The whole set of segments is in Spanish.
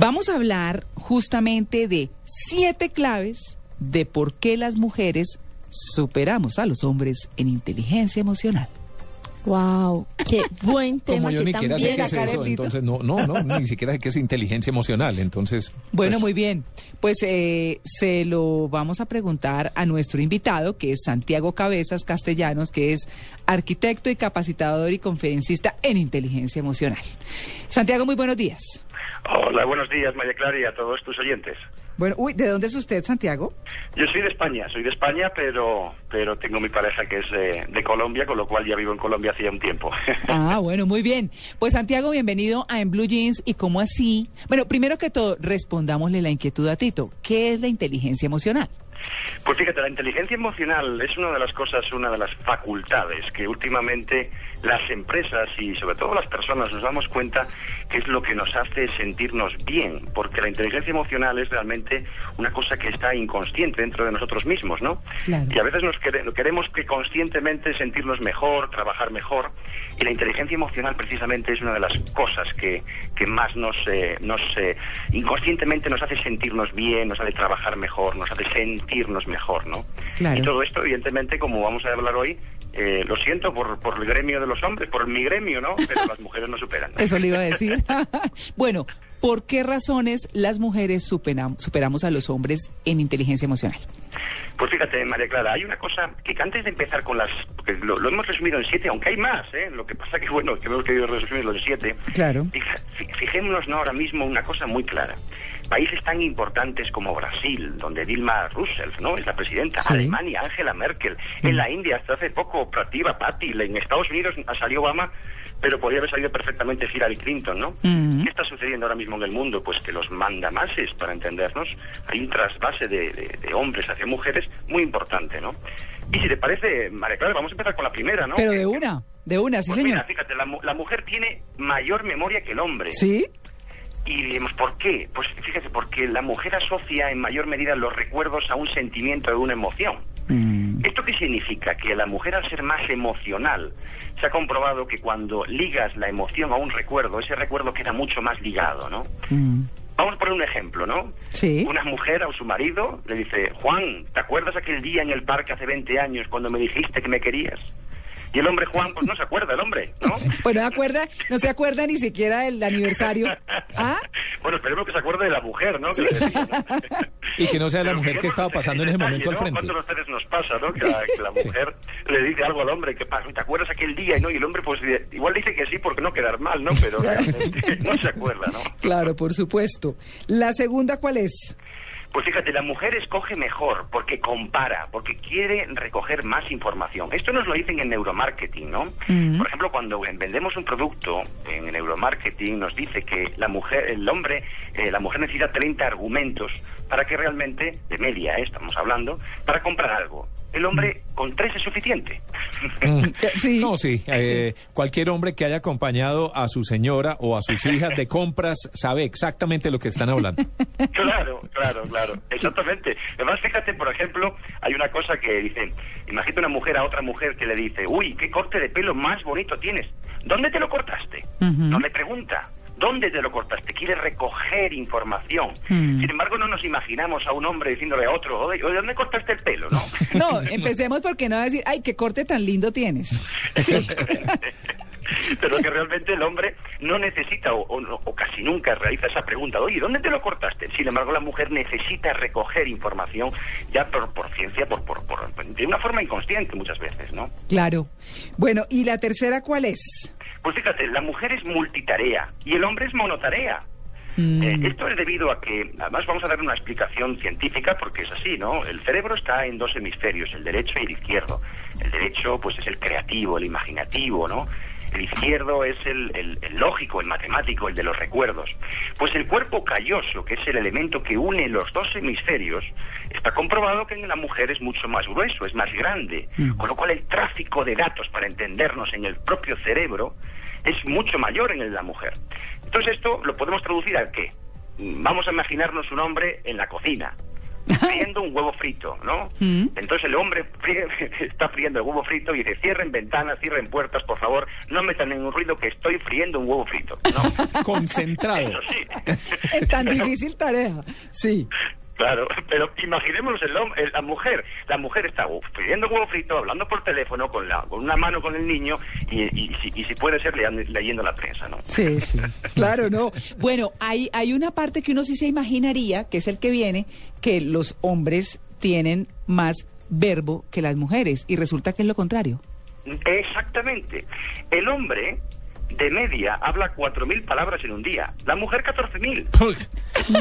Vamos a hablar justamente de siete claves de por qué las mujeres superamos a los hombres en inteligencia emocional. Wow, qué buen tema. Como yo que ni siquiera sé qué es eso, entonces no, no, no, ni siquiera sé qué es inteligencia emocional, entonces. Bueno, pues, muy bien. Pues eh, se lo vamos a preguntar a nuestro invitado, que es Santiago Cabezas Castellanos, que es arquitecto y capacitador y conferencista en inteligencia emocional. Santiago, muy buenos días. Hola, buenos días, María Clara, y a todos tus oyentes. Bueno, uy, ¿de dónde es usted, Santiago? Yo soy de España, soy de España, pero pero tengo mi pareja que es de, de Colombia, con lo cual ya vivo en Colombia hacía un tiempo. Ah, bueno, muy bien. Pues Santiago, bienvenido a En Blue Jeans. ¿Y cómo así? Bueno, primero que todo, respondámosle la inquietud a Tito. ¿Qué es la inteligencia emocional? Pues fíjate, la inteligencia emocional es una de las cosas, una de las facultades que últimamente las empresas y sobre todo las personas nos damos cuenta que es lo que nos hace sentirnos bien, porque la inteligencia emocional es realmente una cosa que está inconsciente dentro de nosotros mismos, ¿no? Claro. Y a veces nos quere- queremos que conscientemente sentirnos mejor, trabajar mejor, y la inteligencia emocional precisamente es una de las cosas que, que más nos, eh, nos eh, inconscientemente nos hace sentirnos bien, nos hace trabajar mejor, nos hace sentirnos mejor, ¿no? Claro. Y todo esto, evidentemente, como vamos a hablar hoy, eh, lo siento por, por el gremio de los hombres, por mi gremio, ¿no? Pero las mujeres no superan. Eso le iba a decir. bueno, ¿por qué razones las mujeres superam- superamos a los hombres en inteligencia emocional? Pues fíjate, María Clara, hay una cosa que antes de empezar con las... porque lo, lo hemos resumido en siete, aunque hay más, ¿eh? Lo que pasa que, bueno, que hemos querido resumirlo en siete. Claro. Fija- fi- Fijémonos ¿no? ahora mismo una cosa muy clara. Países tan importantes como Brasil, donde Dilma Rousseff ¿no? es la presidenta, Sí. Alemania, Angela Merkel, en la India hasta hace poco Prativa Patil, en Estados Unidos salió Obama, pero podría haber salido perfectamente Hillary Clinton, ¿no? Ujú. ¿Qué está sucediendo ahora mismo en el mundo? Pues que los mandamases, para entendernos, hay un trasvase de, de- de hombres hacia mujeres muy importante, ¿no? Y si te parece, María Clara, vamos a empezar con la primera, ¿no? Pero de una, de una, sí pues mira, señor. fíjate, la, mu- la mujer tiene mayor memoria que el hombre. ¿Sí? Y diremos, ¿por qué? Pues fíjate, porque la mujer asocia en mayor medida los recuerdos a un sentimiento, a una emoción. Mm, ¿Esto qué significa? Que la mujer al ser más emocional, se ha comprobado que cuando ligas la emoción a un recuerdo, ese recuerdo queda mucho más ligado, ¿no? mm. Vamos a poner un ejemplo, ¿no? Sí. Una mujer a su marido le dice, Juan, ¿te acuerdas aquel día en el parque hace 20 años cuando me dijiste que me querías? Y el hombre Juan, pues no se acuerda, el hombre, ¿no? Pues no, se acuerda, no se acuerda ni siquiera del aniversario. ¿Ah? Bueno, esperemos que se acuerde de la mujer, ¿no? Que le decía, ¿no? Y que no sea la mujer que estaba pasando en ese momento al ¿no? frente. ¿Cuántas veces nos pasa, no? Que la, que la mujer le dice algo al hombre, que pasa? ¿Te acuerdas aquel día? Y, ¿no? y el hombre, pues, igual dice que sí porque no quedar mal, ¿no? Pero realmente no se acuerda, ¿no? Claro, por supuesto. ¿La segunda cuál es? Pues fíjate, la mujer escoge mejor porque compara, porque quiere recoger más información. Esto nos lo dicen en neuromarketing, ¿no? Por ejemplo, cuando vendemos un producto en neuromarketing nos dice que la mujer, el hombre, eh, la mujer necesita 30 argumentos para que realmente, de media, eh, estamos hablando, para comprar algo. El hombre con tres es suficiente. Mm. Sí. No, sí. eh, cualquier hombre que haya acompañado a su señora o a sus hijas de compras sabe exactamente lo que están hablando. Claro, claro, claro, exactamente. Además, fíjate, por ejemplo, hay una cosa que dice, imagínate una mujer a otra mujer que le dice, uy, qué corte de pelo más bonito tienes. ¿Dónde te lo cortaste? No le pregunta. ¿Dónde te lo cortaste? Quiere recoger información. Mm. Sin embargo, no nos imaginamos a un hombre diciéndole a otro, oye, ¿dónde cortaste el pelo? ¿No? No, empecemos porque no va a decir, ay, qué corte tan lindo tienes. Pero que realmente el hombre no necesita o, o o casi nunca realiza esa pregunta, oye, ¿dónde te lo cortaste? Sin embargo, la mujer necesita recoger información ya por, por ciencia, por, por, por- de una forma inconsciente muchas veces, ¿no? Claro. Bueno, ¿y la tercera cuál es? Pues fíjate, la mujer es multitarea y el hombre es monotarea. Mm. Eh, esto es debido a que, además vamos a dar una explicación científica porque es así, ¿no? El cerebro está en dos hemisferios, el derecho y el izquierdo. El derecho, pues, es el creativo, el imaginativo, ¿no? El izquierdo es el, el- el lógico, el matemático, el de los recuerdos. Pues el cuerpo calloso, que es el elemento que une los dos hemisferios, está comprobado que en la mujer es mucho más grueso, es más grande. Mm. Con lo cual el tráfico de datos para entendernos en el propio cerebro es mucho mayor en el de la mujer. Entonces esto lo podemos traducir al qué. Vamos a imaginarnos un hombre en la cocina. friendo un huevo frito, ¿no? Mm. Entonces el hombre fríe- está friendo el huevo frito y dice, cierren ventanas, cierren puertas, por favor, no metan ningún ruido que estoy friendo un huevo frito, ¿no? Concentrado. Eso sí. Es tan difícil tarea. Sí. Claro, pero imaginémonos el, el- la mujer. La mujer está uh, friendo huevo frito, hablando por teléfono, con, la, con una mano con el niño y, y si- y si puede ser leando- leyendo la prensa, ¿no? Sí, sí. Claro, no. Bueno, hay, hay una parte que uno sí se imaginaría, que es el que viene, que los hombres tienen más verbo que las mujeres. Y resulta que es lo contrario. Exactamente. El hombre, de media, habla 4.000 palabras en un día. La mujer, 14.000.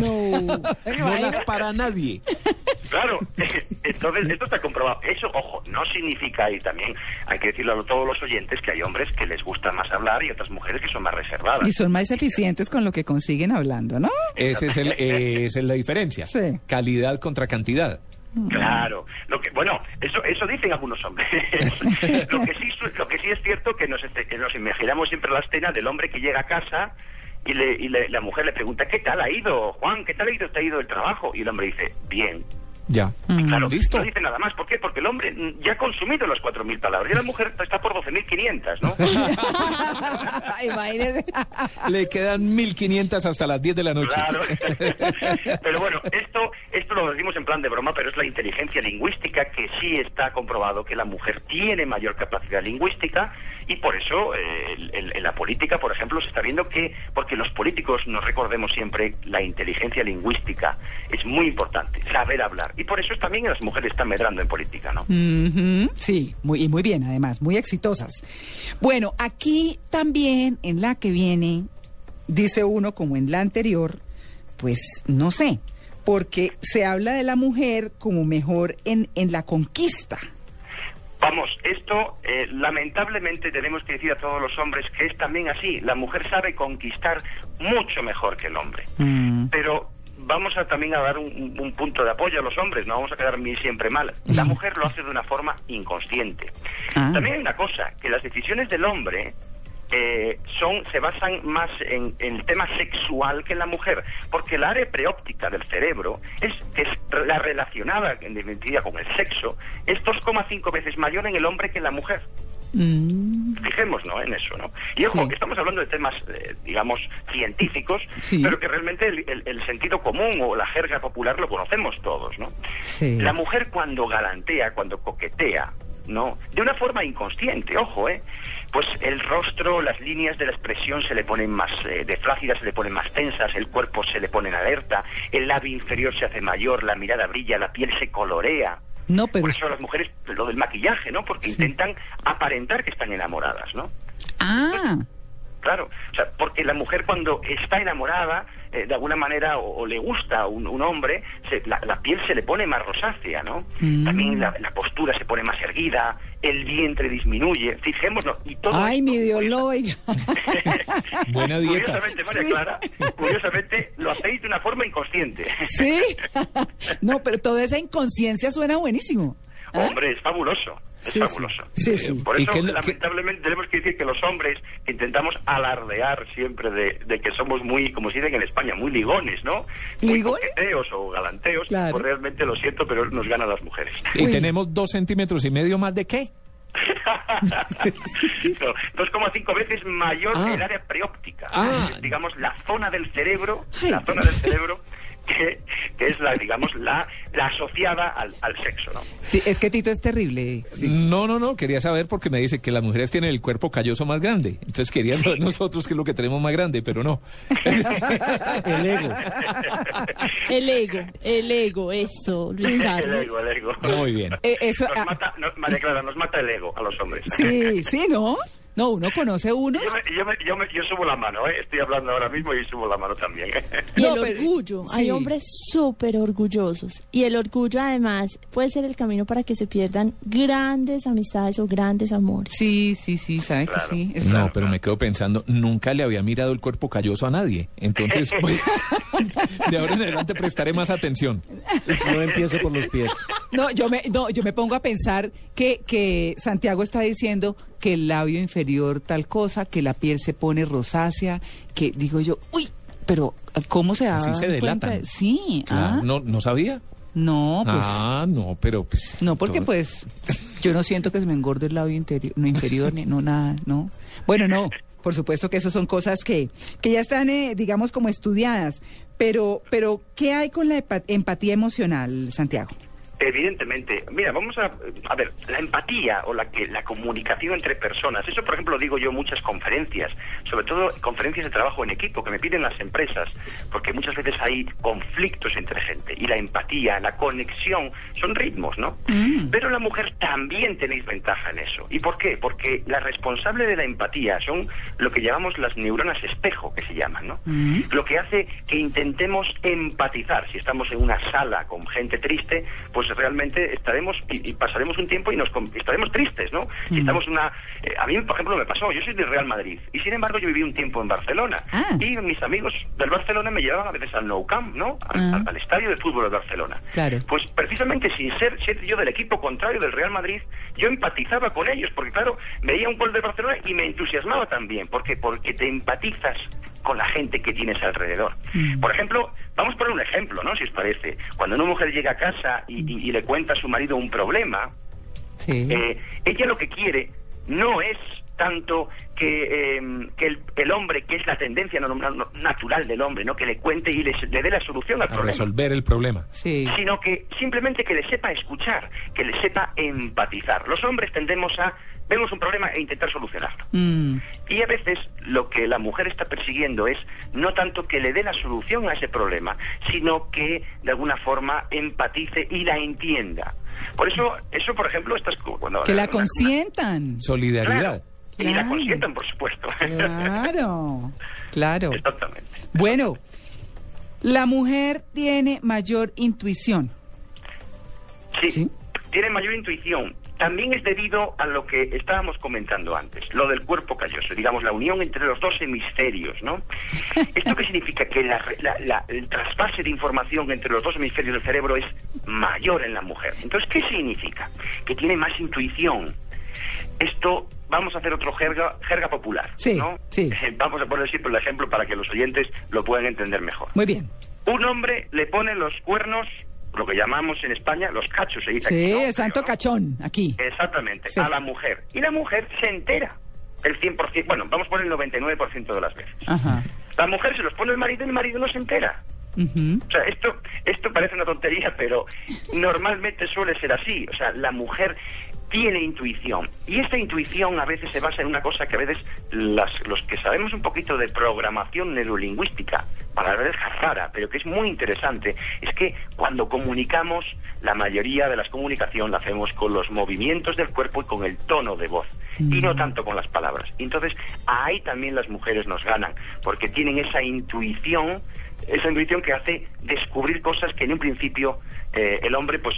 No, no las para nadie. Claro, entonces esto está comprobado. Eso, ojo, no significa, y también hay que decirlo a todos los oyentes, que hay hombres que les gusta más hablar y otras mujeres que son más reservadas. Y son más eficientes con lo que consiguen hablando, ¿no? Es el, eh, esa es la diferencia. Sí. Calidad contra cantidad. Claro, lo que bueno, eso eso dicen algunos hombres. lo que sí lo que sí es cierto que nos este, que nos imaginamos siempre la escena del hombre que llega a casa y, le, y le- la mujer le pregunta ¿qué tal ha ido Juan? ¿Qué tal ha ido te ha ido el trabajo? Y el hombre dice bien. Ya. Claro, Listo. no dice nada más. ¿Por qué? Porque el hombre ya ha consumido las 4.000 palabras y la mujer está por 12.500, ¿no? Imagínese. Le quedan 1500 hasta las 10 de la noche. Claro. pero bueno, esto, esto lo decimos en plan de broma, pero es la inteligencia lingüística que sí está comprobado que la mujer tiene mayor capacidad lingüística y por eso eh, el- el- en la política, por ejemplo, se está viendo que, porque los políticos nos recordemos siempre, la inteligencia lingüística es muy importante, saber hablar. Y por eso también las mujeres están medrando en política, ¿no? Sí, muy, y muy bien, además, muy exitosas. Bueno, aquí también, en la que viene, dice uno, como en la anterior, pues no sé, porque se habla de la mujer como mejor en, en la conquista. Vamos, esto eh, lamentablemente tenemos que decir a todos los hombres que es también así. La mujer sabe conquistar mucho mejor que el hombre. Mm. Pero vamos a también a dar un, un- un punto de apoyo a los hombres, no vamos a quedar siempre mal. La mujer lo hace de una forma inconsciente. Ah. También hay una cosa, que las decisiones del hombre eh, son se basan más en, en el tema sexual que en la mujer, porque el área preóptica del cerebro es, que es la relacionada en definitiva con el sexo, es 2,5 veces mayor en el hombre que en la mujer. Mm, Fijémonos en eso, ¿no? Y ojo, Sí. que estamos hablando de temas, eh, digamos, científicos, Sí. pero que realmente el, el- el sentido común o la jerga popular lo conocemos todos, ¿no? Sí. La mujer cuando galantea, cuando coquetea, ¿no? De una forma inconsciente, ojo, ¿eh? Pues el rostro, las líneas de la expresión se le ponen más eh, de flácidas, se le ponen más tensas, el cuerpo se le pone en alerta, el labio inferior se hace mayor, la mirada brilla, la piel se colorea. No, pero... Por eso las mujeres, lo del maquillaje, ¿no? Porque Sí. intentan aparentar que están enamoradas, ¿no? Ah, Claro, o sea, porque la mujer cuando está enamorada, eh, de alguna manera, o, o le gusta un, un hombre, se- la, la piel se le pone más rosácea, ¿no? Mm. También la, la postura se pone más erguida, el vientre disminuye, fijémonos, y todo ay, esto, mi Dios, lo. Buena dieta. Curiosamente, María Sí. Clara, curiosamente, lo hacéis de una forma inconsciente. Sí. No, pero toda esa inconsciencia suena buenísimo. ¿Ah? Hombre, es fabuloso. Es Sí, fabuloso. Sí, sí. Eh, Por ¿Y eso, lamentablemente, tenemos que decir que los hombres intentamos alardear siempre de, de que somos muy, como se dice en España, muy ligones, ¿no? Muy ¿Ligones? coqueteos o galanteos. Claro. Pues realmente lo siento, pero nos ganan las mujeres. ¿Y Uy. tenemos dos centímetros y medio más de qué? No, 2,5 veces mayor Ah. el área preóptica. Ah. Digamos, la zona del cerebro, Ay. la zona del cerebro que, que es la, digamos, la, la asociada al, al sexo, ¿no? Sí, es que Tito es terrible. sí. No, no, no, quería saber porque me dice que las mujeres tienen el cuerpo calloso más grande. Entonces quería saber nosotros qué es lo que tenemos más grande, pero no. el ego. El ego, el ego, eso, Luis El ego, el ego. Muy bien. Eh, eso, Nos ah, mata, nos, María Clara, nos mata el ego a los hombres. sí, sí, ¿no? No, uno conoce unos. Yo, me- yo, me- yo, me- yo subo la mano, ¿eh? estoy hablando ahora mismo y subo la mano también. Y No, el pero- orgullo, hay hombres súper orgullosos. Y el orgullo además puede ser el camino para que se pierdan grandes amistades o grandes amores. Sí, sí, sí, sabe Claro. que sí. es- No, pero me quedo pensando, nunca le había mirado el cuerpo calloso a nadie. Entonces, voy- de ahora en adelante prestaré más atención. No empiece por los pies. No, yo me, no, yo me pongo a pensar que, que Santiago está diciendo que el labio inferior tal cosa, que la piel se pone rosácea, que digo yo, uy, pero ¿cómo se da Así se cuenta? delatan. Sí, Claro, ah, no, no sabía. No, pues. Ah, no, pero pues... No, porque todo- pues yo no siento que se me engorde el labio interior, no inferior, ni no nada, no. Bueno, no, por supuesto que esas son cosas que, que ya están, eh, digamos, como estudiadas. Pero, pero, ¿qué hay con la empatía emocional, Santiago? Evidentemente, mira, vamos a, a ver, la empatía o la que la comunicación entre personas, eso por ejemplo digo yo en muchas conferencias, sobre todo conferencias de trabajo en equipo que me piden las empresas, porque muchas veces hay conflictos entre gente y la empatía, la conexión son ritmos, ¿no? Pero la mujer también tenéis ventaja en eso. ¿Y por qué? Porque la responsable de la empatía son lo que llamamos las neuronas espejo, que se llaman, ¿no? Lo que hace que intentemos empatizar. Si estamos en una sala con gente triste, pues realmente estaremos y, y pasaremos un tiempo y nos estaremos tristes, ¿no? Si estamos en una... eh, a mí, por ejemplo, me pasó, yo soy del Real Madrid y sin embargo yo viví un tiempo en Barcelona Ah. y mis amigos del Barcelona me llevaban a veces al Nou Camp, ¿no? Al, Ah. al- al estadio de fútbol de Barcelona. Claro. Pues precisamente sin ser, ser yo del equipo contrario del Real Madrid, yo empatizaba con ellos, porque claro, veía un gol de Barcelona y me entusiasmaba también. ¿Por qué? Porque te empatizas con la gente que tienes alrededor. Por ejemplo, vamos a poner un ejemplo, ¿no? Si os parece. Cuando una mujer llega a casa y, y- y le cuenta a su marido un problema, Sí. eh, ella lo que quiere no es tanto que, eh, que el, el hombre, que es la tendencia natural del hombre, no que le cuente y le, le dé la solución al A problema resolver el problema. sí. sino que simplemente que le sepa escuchar, que le sepa empatizar. Los hombres tendemos a vemos un problema e intentar solucionarlo. Mm, Y a veces lo que la mujer está persiguiendo es no tanto que le dé la solución a ese problema, sino que de alguna forma empatice y la entienda. Por eso, eso por ejemplo, estas cu- cuando que la una- consientan. Solidaridad. Claro, y la consientan, por supuesto. Claro, claro. Exactamente. Bueno, la mujer tiene mayor intuición. Sí, Sí. tiene mayor intuición. También es debido a lo que estábamos comentando antes, lo del cuerpo calloso, digamos, la unión entre los dos hemisferios, ¿no? ¿Esto qué significa? Que la- la- la- el trasvase de información entre los dos hemisferios del cerebro es mayor en la mujer. Entonces, ¿qué significa? Que tiene más intuición. Esto, vamos a hacer otro jerga, jerga popular, Sí, ¿no? sí. Vamos a poner siempre el ejemplo para que los oyentes lo puedan entender mejor. Muy bien. Un hombre le pone los cuernos, lo que llamamos en España los cachos, se dice Sí, aquí, ¿no? el santo ¿no? cachón, aquí. Exactamente, Sí. a la mujer. Y la mujer se entera el 100%, bueno, vamos a poner el 99% de las veces. Ajá. La mujer se los pone el marido y el marido no se entera. Ujú. O sea, esto, esto parece una tontería, pero normalmente suele ser así. O sea, la mujer tiene intuición. Y esta intuición a veces se basa en una cosa que a veces las, los que sabemos un poquito de programación neurolingüística, para ver rara, pero que es muy interesante, es que cuando comunicamos, la mayoría de las comunicación la hacemos con los movimientos del cuerpo y con el tono de voz. Y no tanto con las palabras. Entonces, ahí también las mujeres nos ganan, porque tienen esa intuición esa intuición que hace descubrir cosas que en un principio eh, el hombre, pues,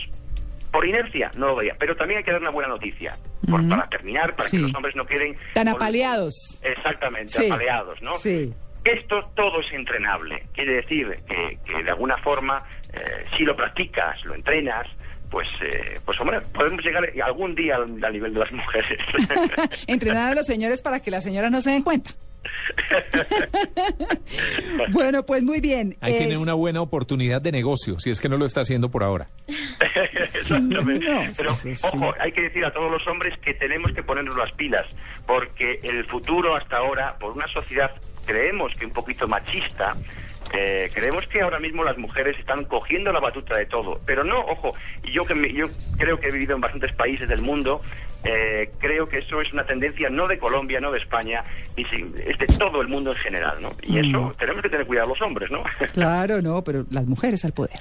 por inercia no lo veía. Pero también hay que dar una buena noticia, por- para terminar, para Sí. que los hombres no queden... Tan apaleados. Exactamente, Sí. apaleados, ¿no? Sí. Esto todo es entrenable. Quiere decir que, que de alguna forma, eh, si lo practicas, lo entrenas, pues, eh, pues hombre, podemos llegar algún día al, al nivel de las mujeres. Entrenar a los señores para que las señoras no se den cuenta. Bueno, pues muy bien. Ahí tiene Es- una buena oportunidad de negocio, si es que no lo está haciendo por ahora. Exactamente. No, Pero, sí, sí. ojo, hay que decir a todos los hombres que tenemos que ponernos las pilas, porque el futuro hasta ahora, por una sociedad, creemos que un poquito machista, eh, creemos que ahora mismo las mujeres están cogiendo la batuta de todo. Pero no, ojo, y yo, que me- yo creo que he vivido en bastantes países del mundo, eh, creo que eso es una tendencia no de Colombia, no de España, y sí, es de todo el mundo en general, ¿no? Y eso Mm. tenemos que tener cuidado los hombres, ¿no? Claro, no, pero las mujeres al poder.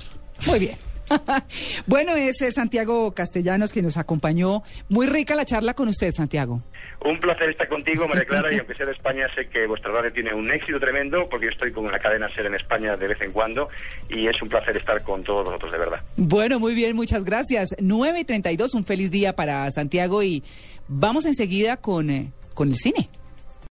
Muy bien. bueno, ese es Santiago Castellanos que nos acompañó. Muy rica la charla con usted, Santiago. Un placer estar contigo, María Clara, y aunque sea de España, sé que vuestra radio tiene un éxito tremendo, porque yo estoy con la cadena SER en España de vez en cuando, y es un placer estar con todos vosotros, de verdad. Bueno, muy bien, muchas gracias. 9 y 32, un feliz día para Santiago y vamos enseguida con, eh, con el cine.